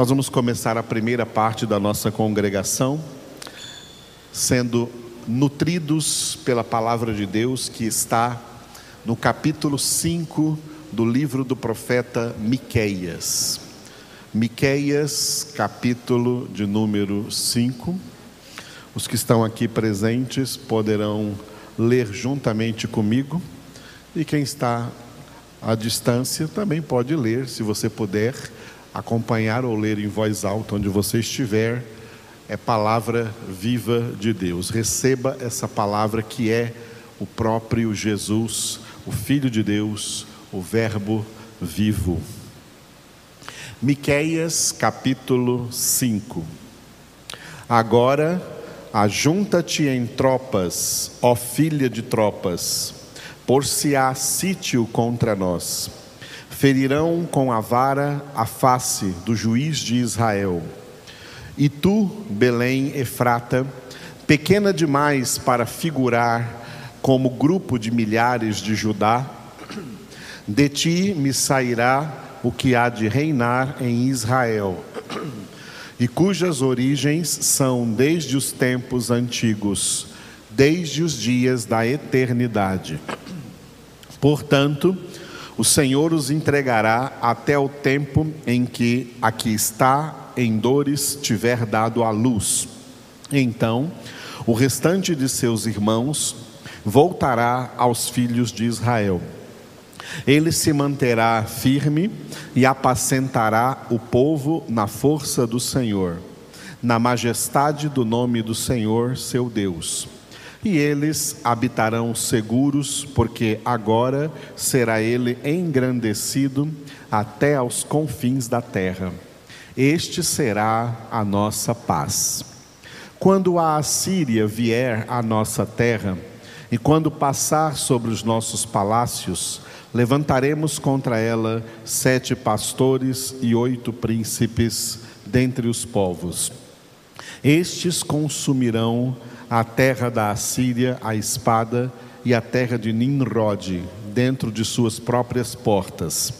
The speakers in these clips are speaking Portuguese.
Nós vamos começar a primeira parte da nossa congregação, sendo nutridos pela palavra de Deus que está no capítulo 5 do livro do profeta Miqueias. Miqueias, capítulo de número 5. Os que estão aqui presentes poderão ler juntamente comigo, e quem está à distância também pode ler, se você puder acompanhar ou ler em voz alta onde você estiver. É palavra viva de Deus. Receba essa palavra que é o próprio Jesus, o Filho de Deus, o Verbo vivo. Miqueias capítulo 5. Agora ajunta-te em tropas, ó filha de tropas, por se há sítio contra nós. Ferirão com a vara a face do juiz de Israel. E tu, Belém Efrata, pequena demais para figurar como grupo de milhares de Judá, de ti me sairá o que há de reinar em Israel, e cujas origens são desde os tempos antigos, desde os dias da eternidade. Portanto, o Senhor os entregará até o tempo em que aqui está em dores tiver dado a luz. Então, o restante de seus irmãos voltará aos filhos de Israel ele se manterá firme e apacentará o povo na força do Senhor, na majestade do nome do Senhor, seu Deus. E eles habitarão seguros, porque agora será ele engrandecido até aos confins da terra. Este será a nossa paz. Quando a Assíria vier à nossa terra, e quando passar sobre os nossos palácios, levantaremos contra ela sete pastores e oito príncipes dentre os povos. Estes consumirão a terra da Assíria, a espada, e a terra de Nimrod, dentro de suas próprias portas.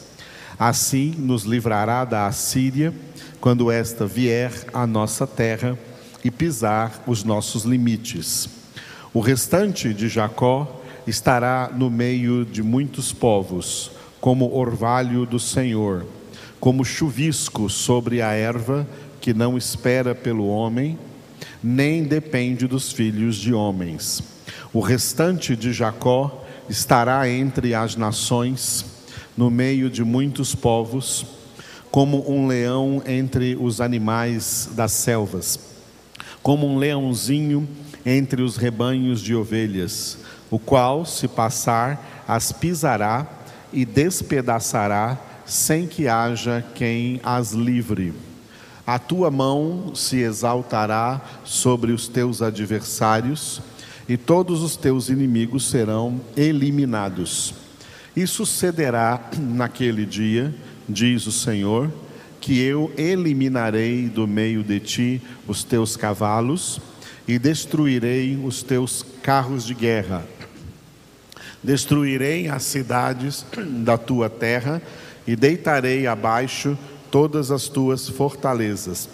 Assim nos livrará da Assíria, quando esta vier à nossa terra e pisar os nossos limites. O restante de Jacó estará no meio de muitos povos, como orvalho do Senhor, como chuvisco sobre a erva que não espera pelo homem, nem depende dos filhos de homens. O restante de Jacó estará entre as nações, no meio de muitos povos, como um leão entre os animais das selvas, como um leãozinho entre os rebanhos de ovelhas o qual, se passar, as pisará e despedaçará, sem que haja quem as livre. A tua mão se exaltará sobre os teus adversários, e todos os teus inimigos serão eliminados. E sucederá naquele dia, diz o Senhor, que eu eliminarei do meio de ti os teus cavalos e destruirei os teus carros de guerra Destruirei as cidades da tua terra e deitarei abaixo todas as tuas fortalezas.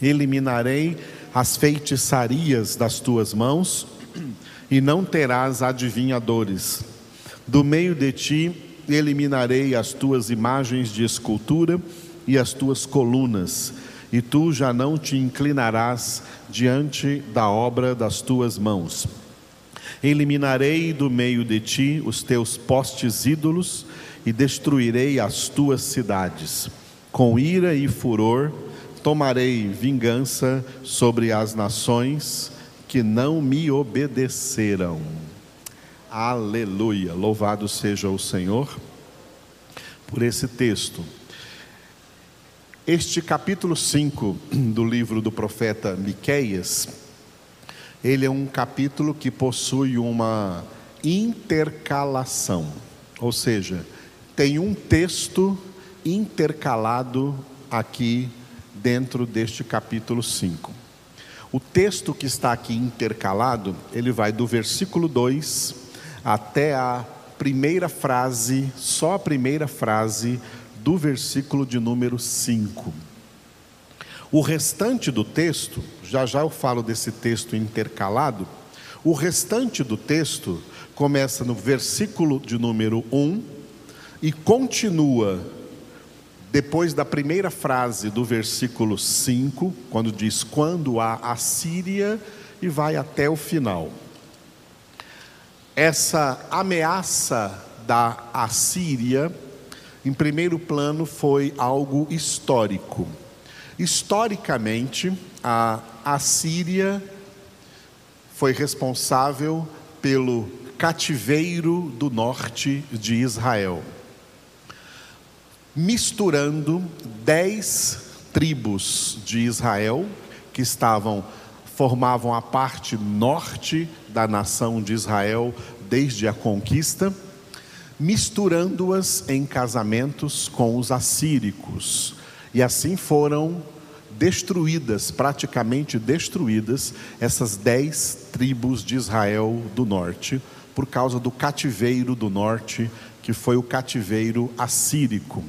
Eliminarei as feitiçarias das tuas mãos e não terás adivinhadores. Do meio de ti eliminarei as tuas imagens de escultura e as tuas colunas, e tu já não te inclinarás diante da obra das tuas mãos. Eliminarei do meio de ti os teus postes ídolos e destruirei as tuas cidades. Com ira e furor tomarei vingança sobre as nações que não me obedeceram. Aleluia. Louvado seja o Senhor por esse texto. Este capítulo 5 do livro do profeta Miqueias ele é um capítulo que possui uma intercalação, ou seja, tem um texto intercalado aqui dentro deste capítulo 5. O texto que está aqui intercalado, ele vai do versículo 2 até a primeira frase, só a primeira frase do versículo de número 5. O restante do texto, já já eu falo desse texto intercalado, o restante do texto começa no versículo de número 1 e continua depois da primeira frase do versículo 5, quando diz quando a Assíria e vai até o final. Essa ameaça da Assíria, em primeiro plano, foi algo histórico. Historicamente, a Assíria foi responsável pelo cativeiro do norte de Israel, misturando dez tribos de Israel que estavam formavam a parte norte da nação de Israel desde a conquista, misturando-as em casamentos com os assíricos. E assim foram destruídas, praticamente destruídas, essas dez tribos de Israel do norte, por causa do cativeiro do norte, que foi o cativeiro assírico.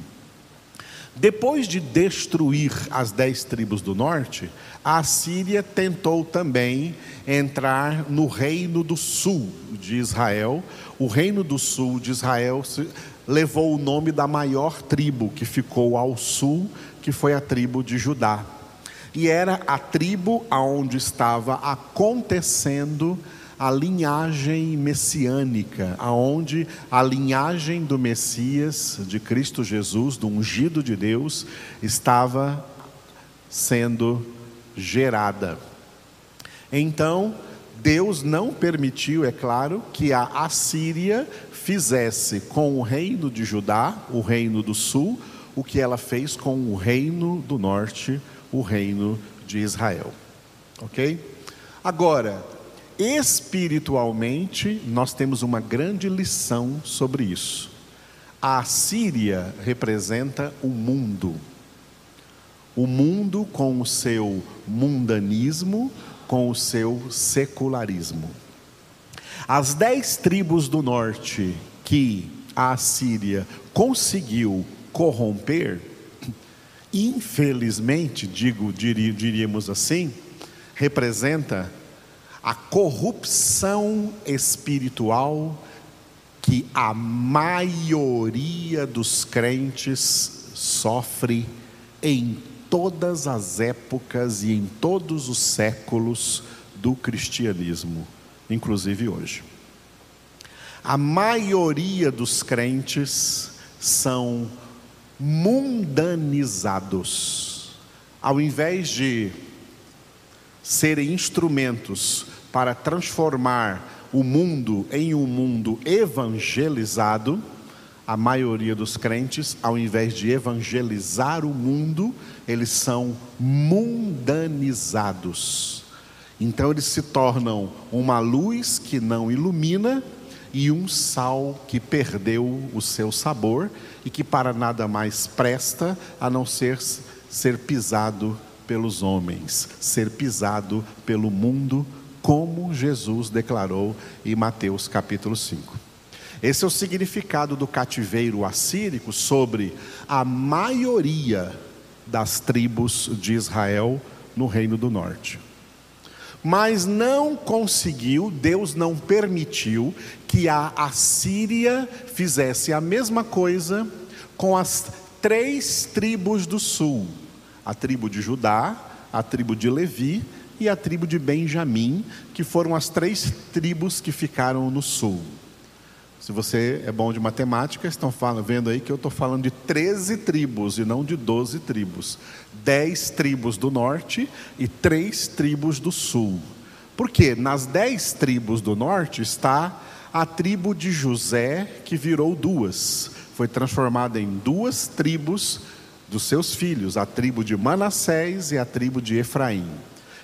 Depois de destruir as dez tribos do norte, a Síria tentou também entrar no reino do sul de Israel. O reino do sul de Israel levou o nome da maior tribo que ficou ao sul, que foi a tribo de Judá. E era a tribo aonde estava acontecendo linhagem messiânica, aonde a linhagem do Messias, de Cristo Jesus, do ungido de Deus, estava sendo gerada. Então, Deus não permitiu, é claro, que a Assíria fizesse com o reino de Judá, o reino do sul, o que ela fez com o reino do norte, o reino de Israel. Ok? Agora, espiritualmente, nós temos uma grande lição sobre isso. A Síria representa o mundo. O mundo com o seu mundanismo, com o seu secularismo. As dez tribos do norte que a Síria conseguiu corromper, infelizmente, digo, diríamos assim, representa a corrupção espiritual que a maioria dos crentes sofre em todas as épocas e em todos os séculos do cristianismo, inclusive hoje. A maioria dos crentes são mundanizados. Ao invés de serem instrumentos para transformar o mundo em um mundo evangelizado, a maioria dos crentes, ao invés de evangelizar o mundo, eles são mundanizados. Então eles se tornam uma luz que não ilumina e um sal que perdeu o seu sabor e que para nada mais presta a não ser ser pisado pelos homens, ser pisado pelo mundo como Jesus declarou em Mateus capítulo 5. Esse é o significado do cativeiro assírico sobre a maioria das tribos de Israel no Reino do Norte. Mas não conseguiu, Deus não permitiu que a Assíria fizesse a mesma coisa com as três tribos do sul: a tribo de Judá, a tribo de Levi e a tribo de Benjamim, que foram as três tribos que ficaram no sul. Se você é bom de matemática, estão falando, vendo aí que eu estou falando de 13 tribos e não de 12 tribos. 10 tribos do norte e 3 tribos do sul. Porque nas 10 tribos do norte está a tribo de José, que virou duas. Foi transformada em duas tribos dos seus filhos, a tribo de Manassés e a tribo de Efraim.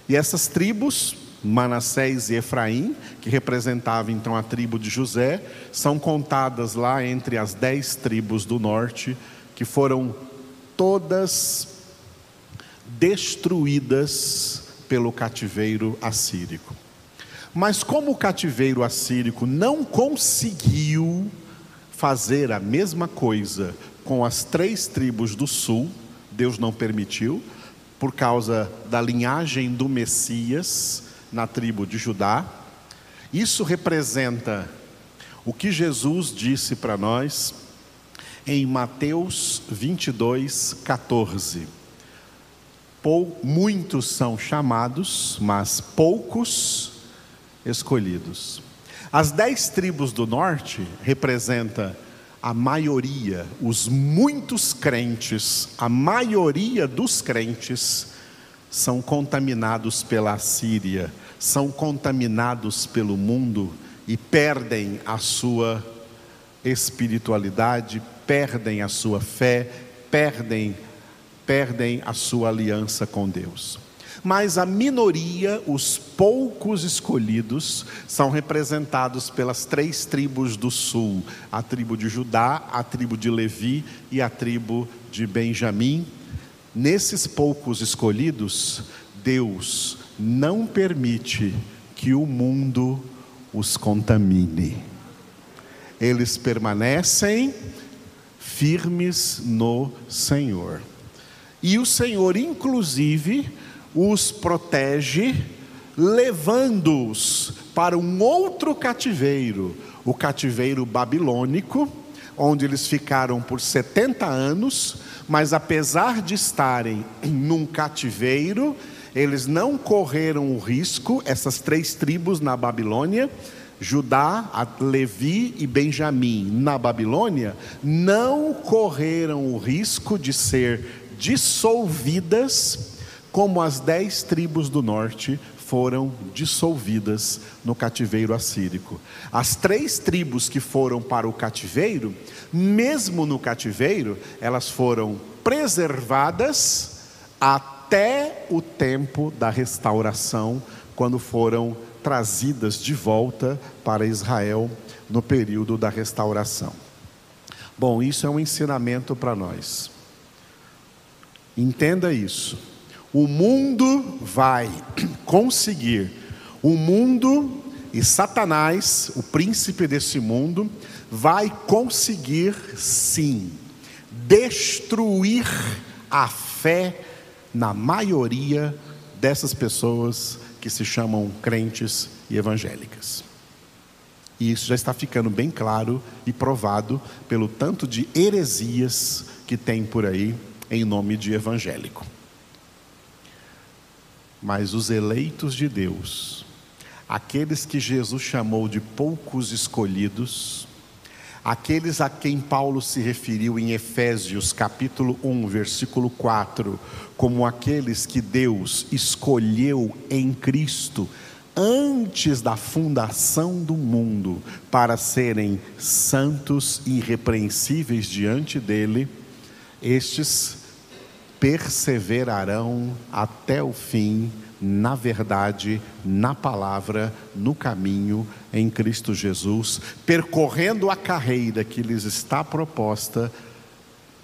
E essas tribos, Manassés e Efraim, que representavam então a tribo de José, são contadas lá entre as dez tribos do norte, que foram todas destruídas pelo cativeiro assírico. Mas como o cativeiro assírico não conseguiu fazer a mesma coisa com as três tribos do sul, Deus não permitiu, por causa da linhagem do Messias na tribo de Judá. Isso representa o que Jesus disse para nós em Mateus 22, 14. Pou, muitos são chamados, mas poucos escolhidos. As dez tribos do norte representa a maioria, os muitos crentes, a maioria dos crentes são contaminados pela Síria, são contaminados pelo mundo e perdem a sua espiritualidade, perdem a sua fé, perdem perdem a sua aliança com Deus. Mas a minoria, os poucos escolhidos, são representados pelas três tribos do sul: a tribo de Judá, a tribo de Levi e a tribo de Benjamim. Nesses poucos escolhidos, Deus não permite que o mundo os contamine. Eles permanecem firmes no Senhor. E o Senhor, inclusive, os protege, levando-os para um outro cativeiro, o cativeiro babilônico, onde eles ficaram por 70 anos, mas apesar de estarem num cativeiro, eles não correram o risco, essas três tribos na Babilônia, Judá, Levi e Benjamim na Babilônia, não correram o risco de ser dissolvidas como as dez tribos do norte foram dissolvidas no cativeiro assírico. As três tribos que foram para o cativeiro, mesmo no cativeiro, elas foram preservadas até o tempo da restauração, quando foram trazidas de volta para Israel no período da restauração. Bom, isso é um ensinamento para nós. Entenda isso o mundo vai conseguir, o mundo e Satanás, o príncipe desse mundo, vai conseguir sim destruir a fé na maioria dessas pessoas que se chamam crentes e evangélicas. E isso já está ficando bem claro e provado pelo tanto de heresias que tem por aí em nome de evangélico. Mas os eleitos de Deus, aqueles que Jesus chamou de poucos escolhidos, aqueles a quem Paulo se referiu em Efésios capítulo 1, versículo 4, como aqueles que Deus escolheu em Cristo antes da fundação do mundo para serem santos e irrepreensíveis diante dele, estes perseverarão até o fim na verdade, na palavra, no caminho em Cristo Jesus, percorrendo a carreira que lhes está proposta,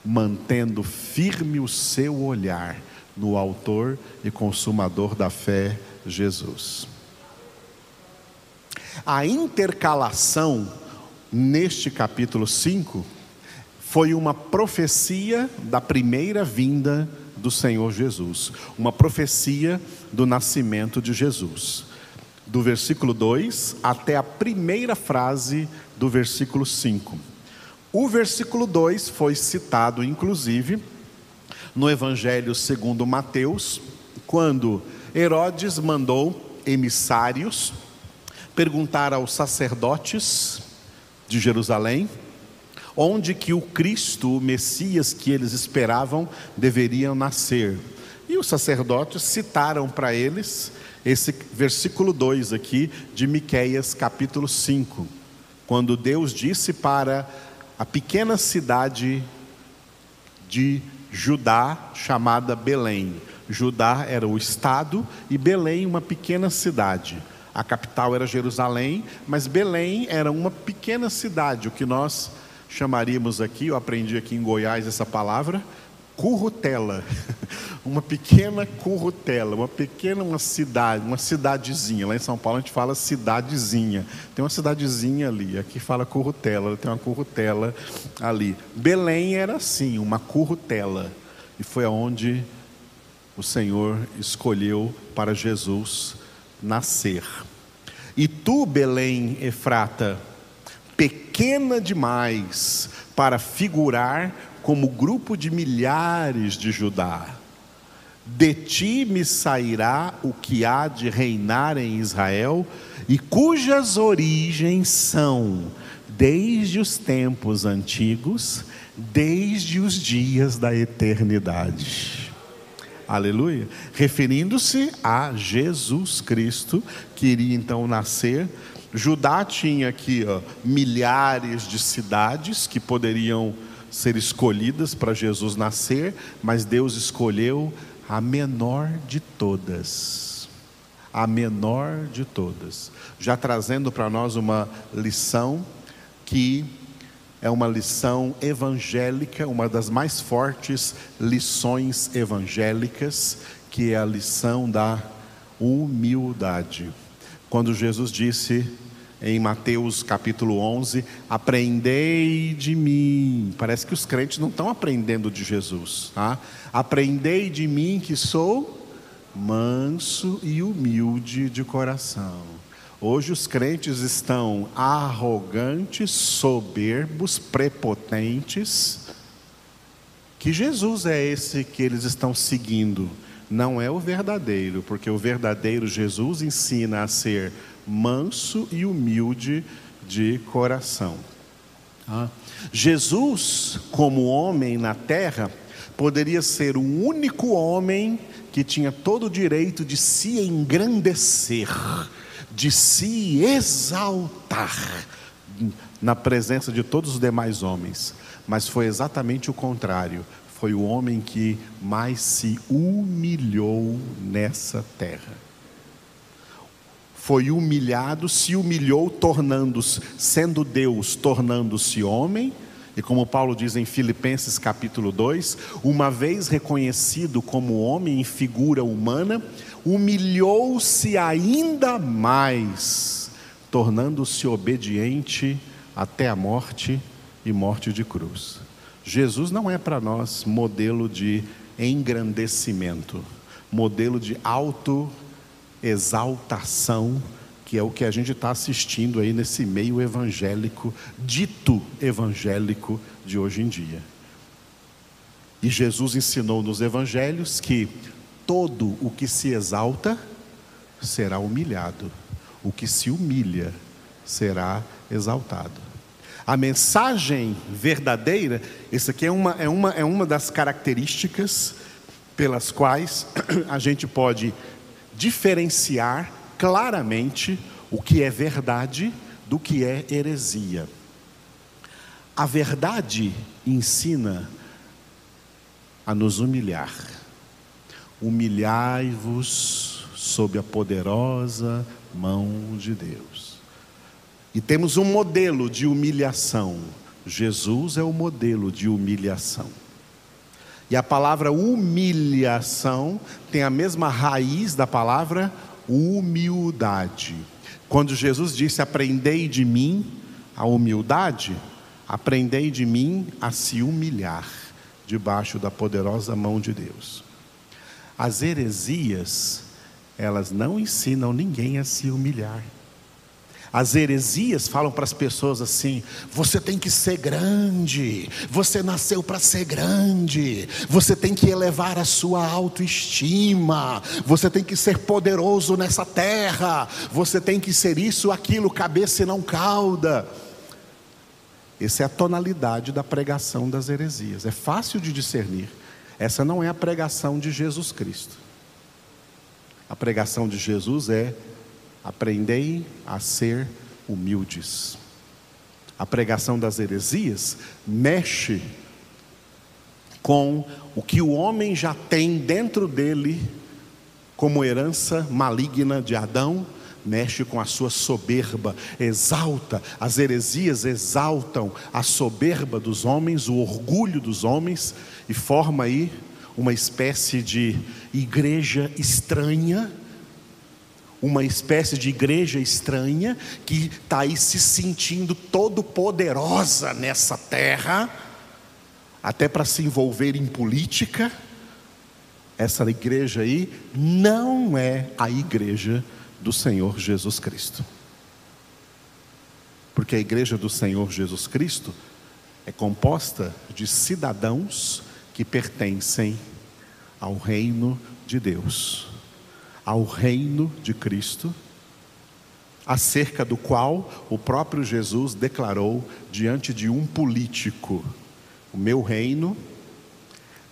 mantendo firme o seu olhar no Autor e Consumador da fé, Jesus. A intercalação neste capítulo 5 foi uma profecia da primeira vinda do Senhor Jesus, uma profecia do nascimento de Jesus. Do versículo 2 até a primeira frase do versículo 5. O versículo 2 foi citado, inclusive, no Evangelho segundo Mateus, quando Herodes mandou emissários perguntar aos sacerdotes de Jerusalém onde que o Cristo, o Messias que eles esperavam, deveriam nascer. E os sacerdotes citaram para eles esse versículo 2 aqui de Miqueias capítulo 5, quando Deus disse para a pequena cidade de Judá chamada Belém. Judá era o estado e Belém uma pequena cidade. A capital era Jerusalém, mas Belém era uma pequena cidade, o que nós chamaríamos aqui, eu aprendi aqui em Goiás essa palavra, currutela. Uma pequena currutela, uma pequena uma cidade, uma cidadezinha. Lá em São Paulo a gente fala cidadezinha. Tem uma cidadezinha ali, aqui fala currutela, tem uma currutela ali. Belém era assim, uma currutela. E foi aonde o Senhor escolheu para Jesus nascer. E tu, Belém Efrata, pequena demais para figurar como grupo de milhares de Judá. De ti me sairá o que há de reinar em Israel, e cujas origens são desde os tempos antigos, desde os dias da eternidade. Aleluia. Referindo-se a Jesus Cristo, que iria então nascer. Judá tinha aqui ó, milhares de cidades que poderiam ser escolhidas para Jesus nascer, mas Deus escolheu a menor de todas. A menor de todas. Já trazendo para nós uma lição que é uma lição evangélica, uma das mais fortes lições evangélicas, que é a lição da humildade. Quando Jesus disse em Mateus capítulo 11: Aprendei de mim. Parece que os crentes não estão aprendendo de Jesus. Tá? Aprendei de mim que sou manso e humilde de coração. Hoje os crentes estão arrogantes, soberbos, prepotentes. Que Jesus é esse que eles estão seguindo? Não é o verdadeiro, porque o verdadeiro Jesus ensina a ser manso e humilde de coração. Ah. Jesus, como homem na terra, poderia ser o único homem que tinha todo o direito de se engrandecer de se exaltar na presença de todos os demais homens, mas foi exatamente o contrário. Foi o homem que mais se humilhou nessa terra. Foi humilhado, se humilhou, tornando-se, sendo Deus, tornando-se homem, e como Paulo diz em Filipenses capítulo 2, uma vez reconhecido como homem em figura humana, humilhou-se ainda mais, tornando-se obediente até a morte e morte de cruz. Jesus não é para nós modelo de engrandecimento, modelo de autoexaltação, que é o que a gente está assistindo aí nesse meio evangélico, dito evangélico de hoje em dia. E Jesus ensinou nos evangelhos que todo o que se exalta será humilhado, o que se humilha será exaltado. A mensagem verdadeira, isso aqui é uma, é uma, é uma das características pelas quais a gente pode diferenciar claramente o que é verdade do que é heresia. A verdade ensina a nos humilhar humilhai-vos sob a poderosa mão de Deus. E temos um modelo de humilhação. Jesus é o modelo de humilhação. E a palavra humilhação tem a mesma raiz da palavra humildade. Quando Jesus disse: Aprendei de mim a humildade, aprendei de mim a se humilhar debaixo da poderosa mão de Deus. As heresias, elas não ensinam ninguém a se humilhar. As heresias falam para as pessoas assim: você tem que ser grande, você nasceu para ser grande, você tem que elevar a sua autoestima, você tem que ser poderoso nessa terra, você tem que ser isso, aquilo, cabeça e não cauda. Essa é a tonalidade da pregação das heresias, é fácil de discernir. Essa não é a pregação de Jesus Cristo. A pregação de Jesus é: aprendei a ser humildes. A pregação das heresias mexe com o que o homem já tem dentro dele como herança maligna de Adão, mexe com a sua soberba, exalta, as heresias exaltam a soberba dos homens, o orgulho dos homens, e forma aí uma espécie de igreja estranha, uma espécie de igreja estranha que está aí se sentindo todo poderosa nessa terra, até para se envolver em política, essa igreja aí não é a igreja do Senhor Jesus Cristo. Porque a igreja do Senhor Jesus Cristo é composta de cidadãos que pertencem ao reino de Deus, ao reino de Cristo, acerca do qual o próprio Jesus declarou diante de um político: O meu reino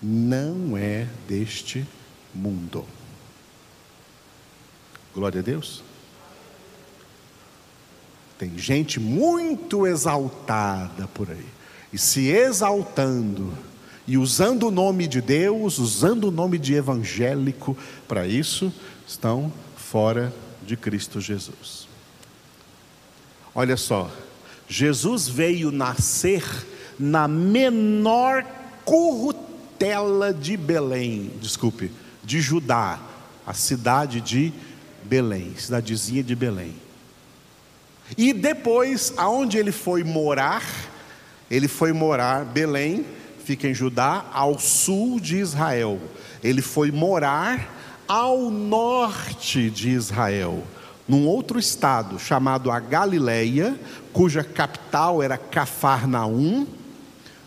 não é deste mundo. Glória a Deus. Tem gente muito exaltada por aí, e se exaltando, e usando o nome de Deus, usando o nome de evangélico para isso, estão fora de Cristo Jesus. Olha só, Jesus veio nascer na menor currutela de Belém, desculpe, de Judá, a cidade de Belém, cidadezinha de Belém. E depois, aonde ele foi morar, ele foi morar, Belém, fica em Judá, ao sul de Israel. Ele foi morar ao norte de Israel, num outro estado chamado a Galileia, cuja capital era Cafarnaum,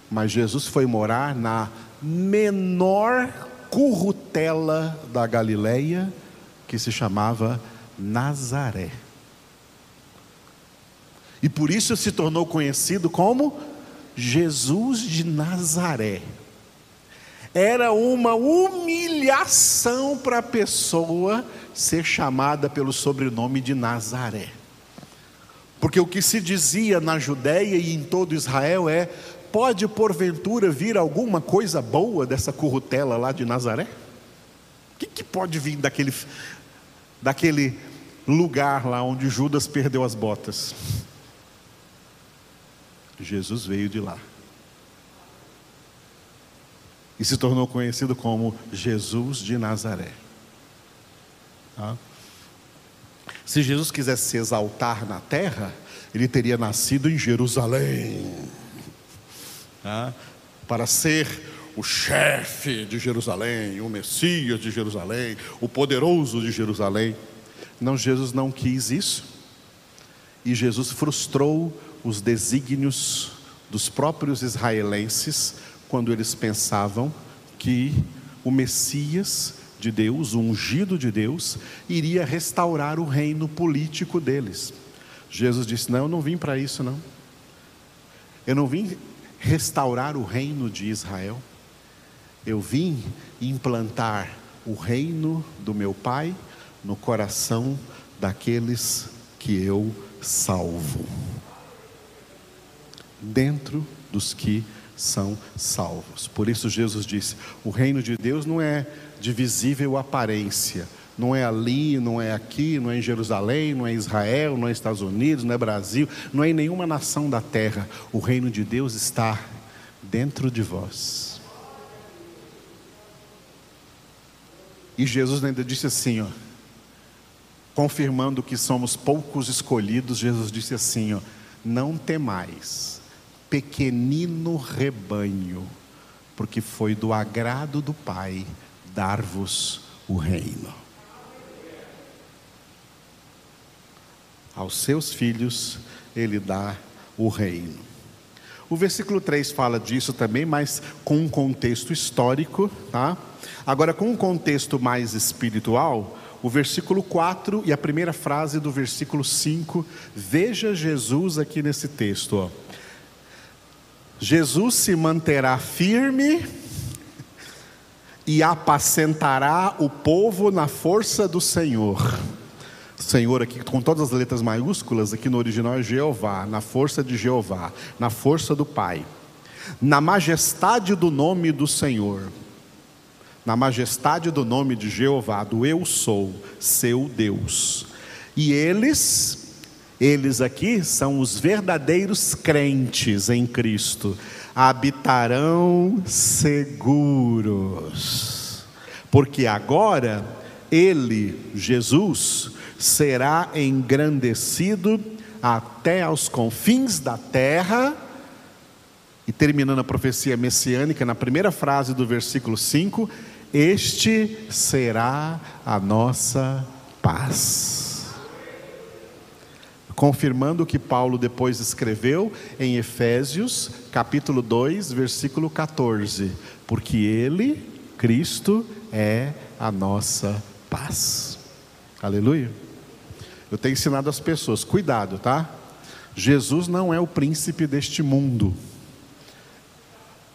mas Jesus foi morar na menor currutela da Galileia, que se chamava Nazaré. E por isso se tornou conhecido como Jesus de Nazaré. Era uma humilhação para a pessoa ser chamada pelo sobrenome de Nazaré. Porque o que se dizia na Judéia e em todo Israel é: pode porventura vir alguma coisa boa dessa currutela lá de Nazaré? O que, que pode vir daquele, daquele lugar lá onde Judas perdeu as botas? Jesus veio de lá. E se tornou conhecido como Jesus de Nazaré. Tá? Se Jesus quisesse se exaltar na terra, ele teria nascido em Jerusalém. Tá? Para ser o chefe de Jerusalém, o Messias de Jerusalém, o poderoso de Jerusalém. Não, Jesus não quis isso. E Jesus frustrou os desígnios dos próprios israelenses quando eles pensavam que o Messias de Deus, o ungido de Deus, iria restaurar o reino político deles. Jesus disse: Não, eu não vim para isso, não. Eu não vim restaurar o reino de Israel. Eu vim implantar o reino do meu Pai no coração daqueles que eu salvo dentro dos que são salvos. Por isso Jesus disse: o reino de Deus não é de visível aparência, não é ali, não é aqui, não é em Jerusalém, não é Israel, não é Estados Unidos, não é Brasil, não é em nenhuma nação da terra. O reino de Deus está dentro de vós. E Jesus ainda disse assim, ó, confirmando que somos poucos escolhidos, Jesus disse assim, ó, não temais pequenino rebanho, porque foi do agrado do Pai dar-vos o reino. Aos seus filhos ele dá o reino. O versículo 3 fala disso também, mas com um contexto histórico, tá? Agora, com um contexto mais espiritual, o versículo 4 e a primeira frase do versículo 5, veja Jesus aqui nesse texto, ó. Jesus se manterá firme e apacentará o povo na força do Senhor. Senhor aqui com todas as letras maiúsculas, aqui no original é Jeová, na força de Jeová, na força do Pai, na majestade do nome do Senhor, na majestade do nome de Jeová, do Eu sou, seu Deus. E eles eles aqui são os verdadeiros crentes em Cristo, habitarão seguros, porque agora Ele, Jesus, será engrandecido até aos confins da terra. E terminando a profecia messiânica, na primeira frase do versículo 5, Este será a nossa paz confirmando o que Paulo depois escreveu em Efésios, capítulo 2, versículo 14: porque ele, Cristo, é a nossa paz. Aleluia. Eu tenho ensinado as pessoas, cuidado, tá? Jesus não é o príncipe deste mundo.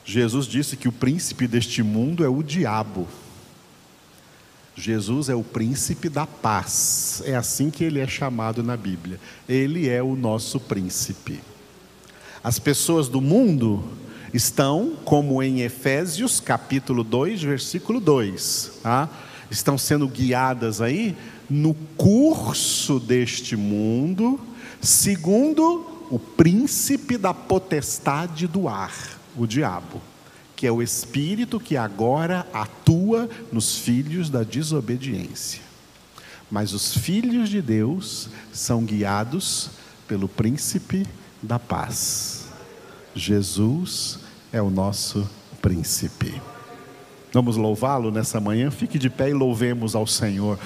Jesus disse que o príncipe deste mundo é o diabo. Jesus é o príncipe da paz, é assim que ele é chamado na Bíblia. Ele é o nosso príncipe. As pessoas do mundo estão, como em Efésios capítulo 2, versículo 2, tá? estão sendo guiadas aí no curso deste mundo, segundo o príncipe da potestade do ar, o diabo que é o espírito que agora atua nos filhos da desobediência. Mas os filhos de Deus são guiados pelo príncipe da paz. Jesus é o nosso príncipe. Vamos louvá-lo nessa manhã? Fique de pé e louvemos ao Senhor.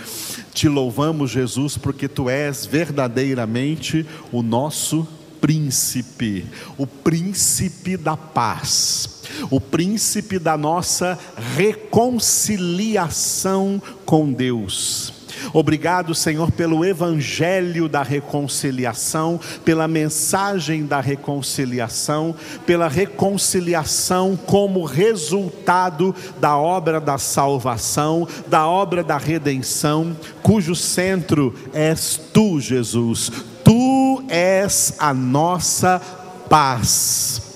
Te louvamos, Jesus, porque tu és verdadeiramente o nosso príncipe, o príncipe da paz, o príncipe da nossa reconciliação com Deus. Obrigado, Senhor, pelo evangelho da reconciliação, pela mensagem da reconciliação, pela reconciliação como resultado da obra da salvação, da obra da redenção, cujo centro és tu, Jesus és a nossa paz.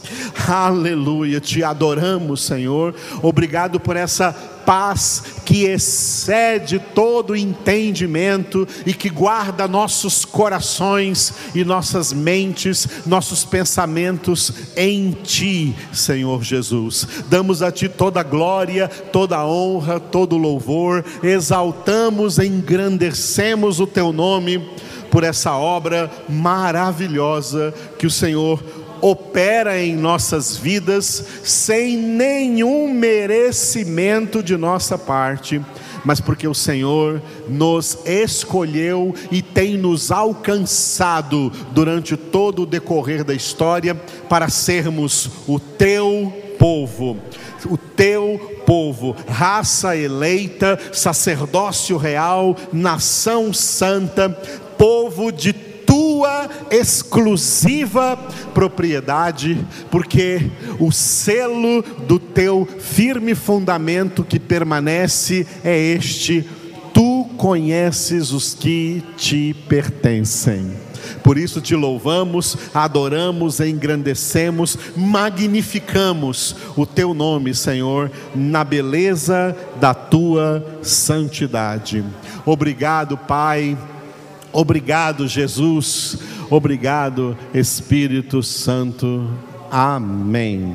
Aleluia, te adoramos, Senhor. Obrigado por essa paz que excede todo entendimento e que guarda nossos corações e nossas mentes, nossos pensamentos em Ti, Senhor Jesus. Damos a Ti toda a glória, toda a honra, todo o louvor, exaltamos, engrandecemos o Teu nome por essa obra maravilhosa que o Senhor opera em nossas vidas sem nenhum merecimento de nossa parte, mas porque o Senhor nos escolheu e tem nos alcançado durante todo o decorrer da história para sermos o teu povo, o teu povo, raça eleita, sacerdócio real, nação santa, povo de exclusiva propriedade, porque o selo do teu firme fundamento que permanece é este: tu conheces os que te pertencem. Por isso te louvamos, adoramos, engrandecemos, magnificamos o teu nome, Senhor, na beleza da tua santidade. Obrigado, Pai Obrigado, Jesus. Obrigado, Espírito Santo. Amém.